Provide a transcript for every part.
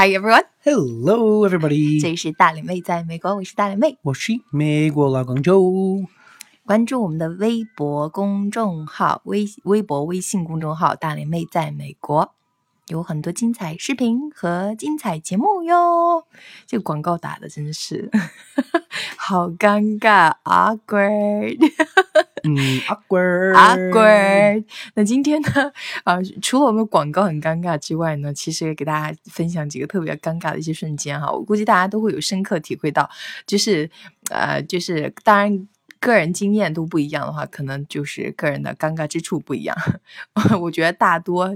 Hi everyone，Hello, everybody！这里是大脸妹在美国，我是大脸妹。我是美国老广州。关注我们的微博公众号、微微博、微信公众号“大脸妹在美国”，有很多精彩视频和精彩节目哟。这个广告打的真是 好尴尬，awkward。嗯，awkward awkward。那今天呢，啊、除了我们广告很尴尬之外呢，其实也给大家分享几个特别尴尬的一些瞬间哈。我估计大家都会有深刻体会到，就是呃，就是当然。个人经验都不一样的话，可能就是个人的尴尬之处不一样。我觉得大多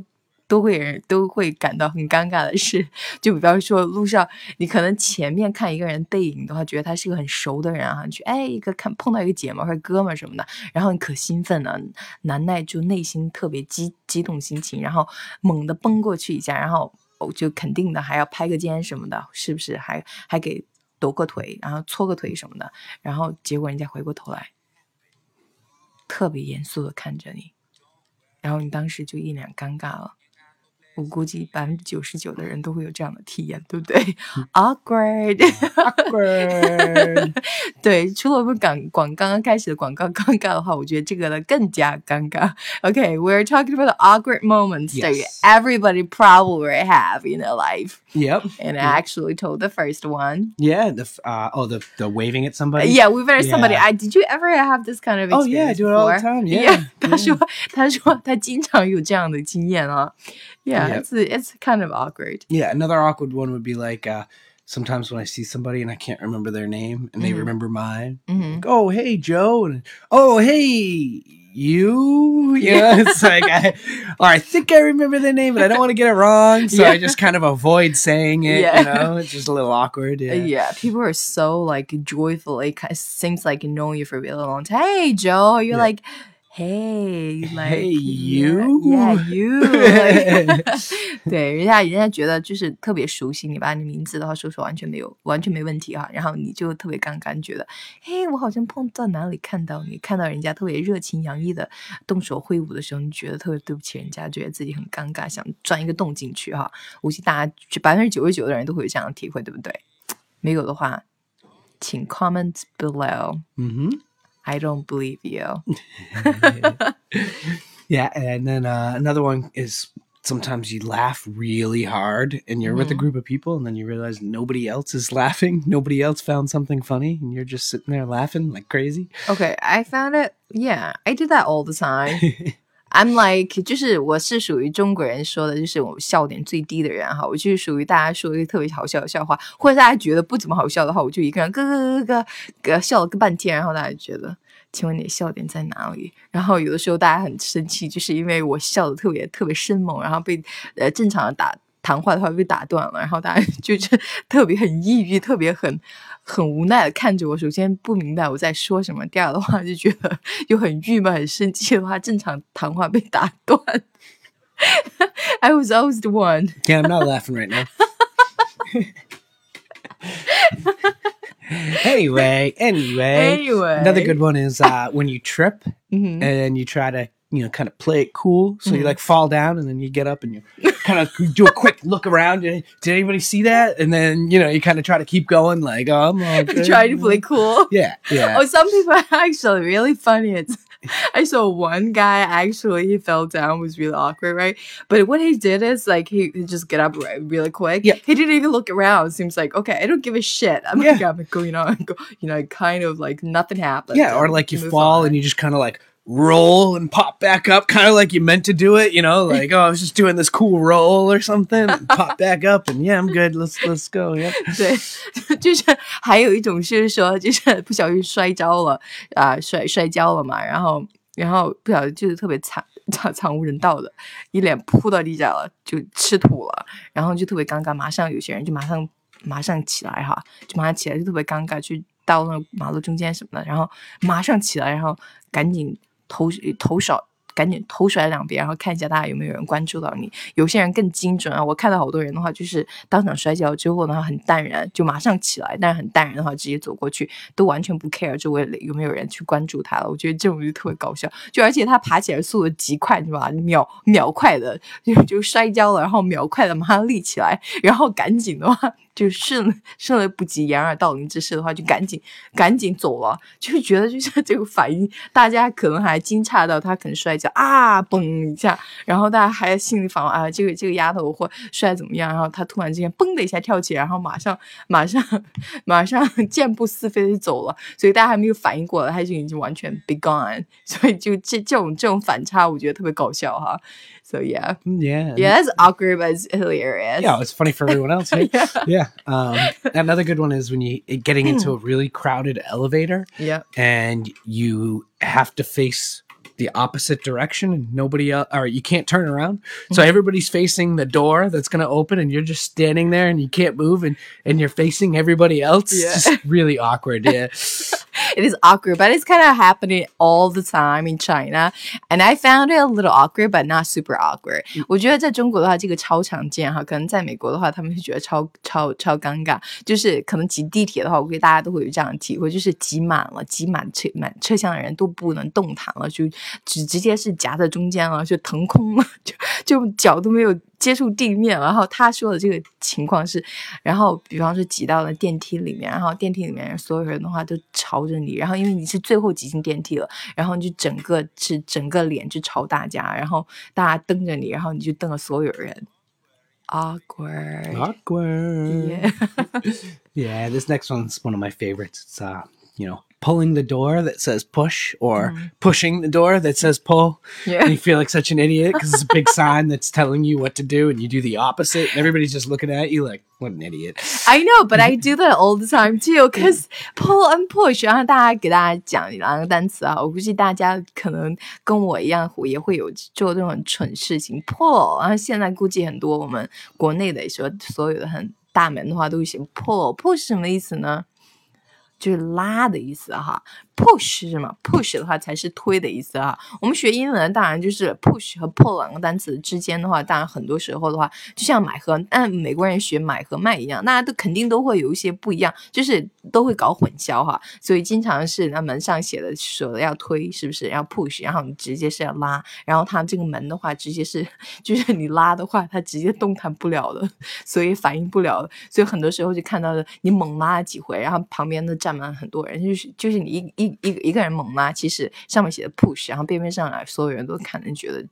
都会人都会感到很尴尬的事，就比方说路上，你可能前面看一个人背影的话，觉得他是个很熟的人啊，你去哎一个看碰到一个姐们或者哥们儿什么的，然后你可兴奋了，难耐就内心特别激激动心情，然后猛地奔过去一下，然后哦就肯定的还要拍个肩什么的，是不是？还还给抖个腿，然后搓个腿什么的，然后结果人家回过头来，特别严肃的看着你，然后你当时就一脸尴尬了。我估计百分之九十九的人都会有这样的体验，对不对？Awkward， ，awkward。对，除了我们广广刚刚开始的广告尴尬的话，我觉得这个呢更加尴尬。OK，we're、talking about the awkward moments that Yes. everybody probably have in their life. Yep. And I actually told the first one. Yeah. The f- uh, oh the the waving at somebody. Yeah, we've had somebody. Yeah. I did you ever have this kind of Oh experience? yeah, I do it all the before? time. Yeah. 他说他说他经常有这样的经验啊。Yeah, Yep. it's it's kind of awkward. Yeah. Another awkward one would be like uh, sometimes when I see somebody and I can't remember their name and they Mhm. remember mine. hmm Like, oh hey Joe. And, oh hey you. Yeah. It's like I or I think I remember their name, but I don't want to get it wrong, so I just kind of avoid saying it. Yeah. You know, it's just a little awkward. Yeah. Yeah. people are so like joyful. It kind of seems like knowing you for a really long time. Hey, Joe, you're Yeah. like, hey, like Hey, yeah, you? yeah, you. 对，人家人家觉得就是特别熟悉你，把你名字的话说说完全没有完全没问题哈，然后你就特别尴尬，你觉得，嘿，我好像碰到哪里看到你，看到人家特别热情洋溢的动手挥舞的时候，你觉得特别对不起人家，觉得自己很尴尬，想钻一个洞进去哈。估计大家百分之九十九的人都会有这样的体会，对不对？没有的话，请 comment below。Mm-hmm. I don't believe you. Yeah, and then uh, another one is sometimes you laugh really hard and you're with a Mhm. group of people and then you realize nobody else is laughing. Nobody else found something funny and you're just sitting there laughing like crazy. Okay, I found it. Yeah, I do that all the time. I'm like，就是我是属于中国人说的，就是我笑点最低的人哈。我就是属于大家说一个特别好笑的笑话，或者大家觉得不怎么好笑的话，我就一个人咯咯咯咯咯笑了个半天，然后大家觉得，请问你的笑点在哪里？然后有的时候大家很生气，就是因为我笑的特别特别生猛，然后被呃正常的打谈话的话被打断了，然后大家就是特别很抑郁，特别很很无奈的看着我。首先不明白我在说什么，第二的话就觉得又很郁闷、很生气的话，正常谈话被打断。I was always the one. Yeah, I'm not laughing right now. anyway, anyway, Anyway, another good one is uh, when you trip Mhm. and you try to you know kind of play it cool so Mhm. you like fall down and then you get up and you kind of do a quick look around did anybody see that and then you know you kind of try to keep going like oh i'm all good. Try to play cool. yeah yeah Oh, some people are actually really funny. It's, I saw one guy actually he fell down was really awkward, right? But what he did is like he, he just get up right, really quick. Yeah. He didn't even look around. Seems like okay, I don't give a shit. I'm like I'm going on, go, you know, kind of like nothing happened. yeah or like you fall on. and you just kind of like roll and pop back up kind of like you meant to do it you know like oh i was just doing this cool roll or something and pop back up and yeah i'm good let's let's go yeah 对，就是还有一种是说，就是不小心摔跤了啊、摔摔跤了嘛，然后然后不小心就是特别惨惨惨无人道的，一脸扑到地上了，就吃土了，然后就特别尴尬，马上有些人就马上马上起来哈，就马上起来就特别尴尬，去到那个马路中间什么的，然后马上起来，然后赶紧 投投手赶紧头甩两边，然后看一下大家有没有人关注到你。有些人更精准啊，我看到好多人的话，就是当场摔跤之后呢，很淡然，就马上起来，但是很淡然的话，直接走过去，都完全不 care 周围有没有人去关注他了。我觉得这种就特别搞笑，就而且他爬起来速度极快，是吧？秒秒快的就就摔跤了，然后秒快的马上立起来，然后赶紧的话。就迅迅雷不及掩耳盗铃之势的话，就赶紧赶紧走了。就觉得就像这个反应，大家可能还惊诧到他可能摔跤啊，嘣一下，然后大家还心里反问啊，这个这个丫头会摔怎么样？然后他突然之间嘣的一下跳起来，然后马上马上 马上 健步似飞的走了。所以大家还没有反应过来，他就已经完全 be gone。所以就这这种这种反差，我觉得特别搞笑哈。So yeah, Yeah. yeah, that's awkward, but it's hilarious. Yeah, it's funny for everyone else. right? yeah. Yeah. Um, another good one is when you getting into a really crowded elevator Yeah. and you have to face the opposite direction and nobody else or you can't turn around so everybody's facing the door that's going to open and you're just standing there and you can't move and and you're facing everybody else Yeah. It's just really awkward yeah It is awkward, but it's kind of happening all the time in China. And I found it a little awkward, but not super awkward. 我觉得在中国的话，这个超常见哈。可能在美国的话，他们会觉得超超超尴尬。就是可能挤地铁的话，我估计大家都会有这样的体会，就是挤满了，挤满车满车厢的人都不能动弹了，就直直接是夹在中间了，就腾空了，就就脚都没有 接触地面。然后他说的这个情况是，然后比方说挤到了电梯里面，然后电梯里面所有人的话都朝着你，然后因为你是最后挤进电梯了，然后你就整个是整个脸就朝大家，然后大家瞪着你，然后你就瞪了所有人，awkward。awkward Yeah. yeah this next one's one of my favorites it's uh you know pulling the door that says push or pushing the door that says pull Yeah. and you feel like such an idiot because it's a big sign that's telling you what to do and you do the opposite and everybody's just looking at you like what an idiot I know, but I do that all the time too. Cause pull and push，然后大家给大家讲两个单词啊，我估计大家可能跟我一样，也会有做这种很蠢事情 pull。然后现在估计很多我们国内的说所有的很大门的话都会写 pull，pull 是什么意思呢？ 就是拉的意思哈。，push 是什么？push 的话才是推的意思啊。我们学英文当然就是 push 和 pull 两个单词之间的话，当然很多时候的话，就像买和，按美国人学买和卖一样，大家都肯定都会有一些不一样，就是都会搞混淆哈。所以经常是那门上写的说的要推，是不是？要 push，然后你直接是要拉，然后它这个门的话，直接是就是你拉的话，它直接动弹不了的，所以反应不了。所以很多时候就看到的你猛拉了几回，然后旁边都站满很多人，就是就是你一一个一个人猛拉，其实上面写的 push，然后边边上来所有人都看着觉得。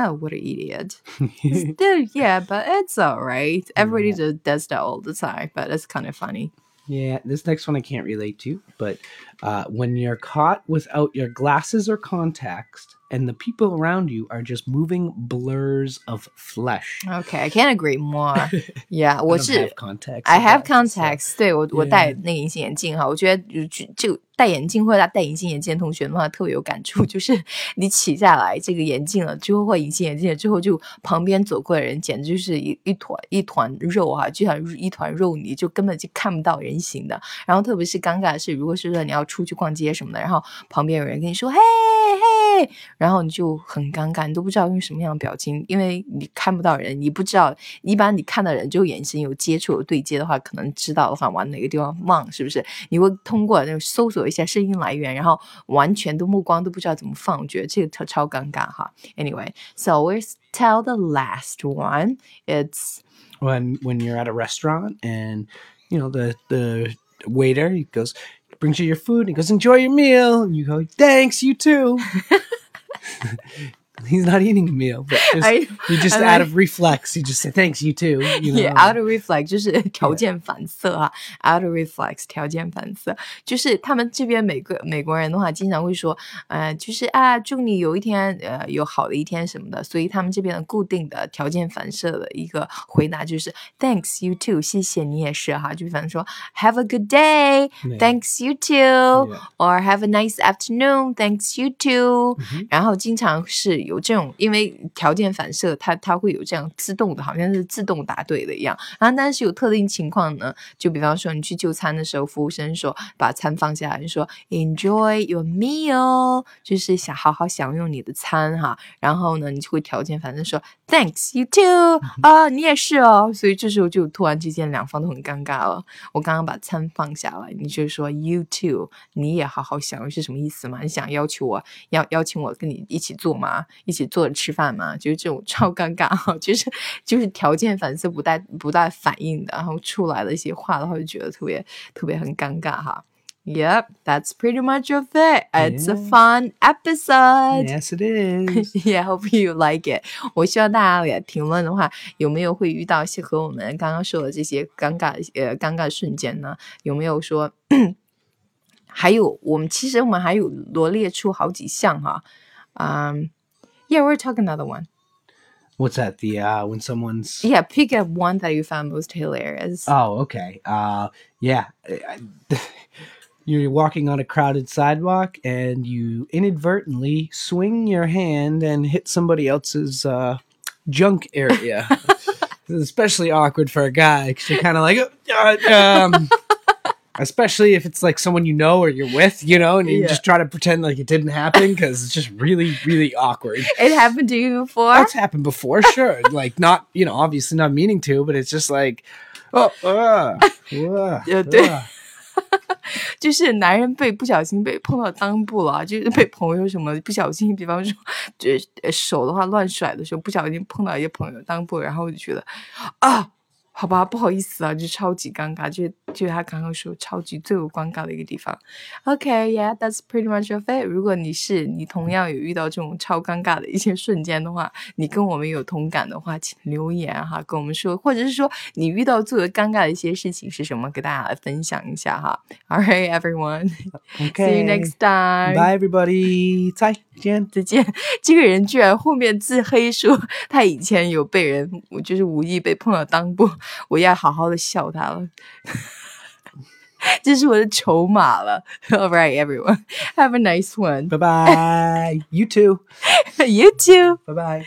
Oh, what an idiot! Still, yeah, but it's alright. Everybody just does that all the time, but it's kind of funny. Yeah, this next one I can't relate to, but uh, when you're caught without your glasses or contacts, and the people around you are just moving blurs of flesh. Okay, I can't agree more. Yeah， I 我 don't 是 have contacts. I or have glasses, so- contacts，对我我 Yeah. 戴那个隐形眼镜哈，我觉得就就戴眼镜或者戴隐形眼镜的同学的话特别有感触，就是你起下来这个眼镜了之后或隐形眼镜了之后，就旁边走过的人简直就是一一团一团肉哈，就像一团肉泥，就根本就看不到人形的。然后特别是尴尬的是，如果是说你要 出去逛街什么的，然后旁边有人跟你说嘿嘿，然后你就很尴尬，你都不知道用什么样的表情，因为你看不到人，你不知道，一般你看到人就眼神有接触有对接的话，可能知道的话往哪个地方望，是不是？你会通过那个搜索一下声音来源，然后完全的目光都不知道怎么放，我觉得这个超超尴尬哈。Anyway，so let's tell the last one. It's when when you're at a restaurant and you know the the waiter he goes brings you your food he goes enjoy your meal. And you go thanks you too he's not eating a meal but just, I- you just I out like- of reflex you just say thanks you too you know Yeah, out of reflex 就是条件反射啊，out of reflex 条件反射，就是他们这边美国美国人的话，经常会说，呃，就是啊，祝你有一天呃有好的一天什么的，所以他们这边的固定的条件反射的一个回答就是 Thanks you too，谢谢你也是哈，就反正说 Have a good day，Thanks you too，or Have a nice afternoon，Thanks you too，然后经常是有 有这种，因为条件反射，它它会有这样自动的，好像是自动答对的一样。然后，但是有特定情况呢，就比方说你去就餐的时候，服务生说把餐放下来，你说 Enjoy your meal，就是想好好享用你的餐哈。然后呢，你就会条件反射说 Thanks you too 啊，你也是哦。所以这时候就突然之间两方都很尴尬了。我刚刚把餐放下来，你就说 You too，你也好好享用是什么意思嘛？你想要求我要邀请我跟你一起做吗？一起坐着吃饭嘛？就是这种超尴尬哈，就是就是条件反射不带不带反应的，然后出来的一些话的话，就觉得特别特别很尴尬哈。Yep, that's pretty much of it. It's a fun episode. Yes, it is. Yeah, hope you like it. 我希望大家也评论的话，有没有会遇到一些和我们刚刚说的这些尴尬呃尴尬瞬间呢？有没有说？还有，我们其实我们还有罗列出好几项哈。Um, yeah, we're talking another one. What's that? The uh, when someone's Yeah, pick a one that you found most hilarious. oh okay uh yeah you're walking on a crowded sidewalk and you inadvertently swing your hand and hit somebody else's uh junk area. Especially awkward for a guy because you're kind of like uh, um. Especially if it's like someone you know or you're with, you know, and you Yeah. just try to pretend like it didn't happen because it's just really, really awkward. It happened to you before? That's happened before, sure. like not, you know, obviously not meaning to, but it's just like, oh, uh, uh, 呃对 uh. 就是男人被不小心被碰到裆部了，就是被朋友什么不小心，比方说，就是呃手的话乱甩的时候，不小心碰到一些朋友裆部，然后我就觉得啊，好吧，不好意思啊，就超级尴尬，就 就他刚刚说超级最有尴尬的一个地方。OK，yeah，that's pretty much of it。如果你是你同样有遇到这种超尴尬的一些瞬间的话，你跟我们有同感的话，请留言哈，跟我们说，或者是说你遇到最为尴尬的一些事情是什么，给大家来分享一下哈。All right, everyone. See you next time. Bye, everybody. 再见。再见。这个人居然后面自黑说他以前有被人，我就是无意被碰到裆部，我要好好的笑他了。这是我的筹码了。All right, everyone. Have a nice one. Bye bye. you too. You too. Bye bye.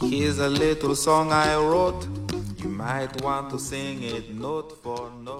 Here's a little song I wrote. You might want to sing it note for note.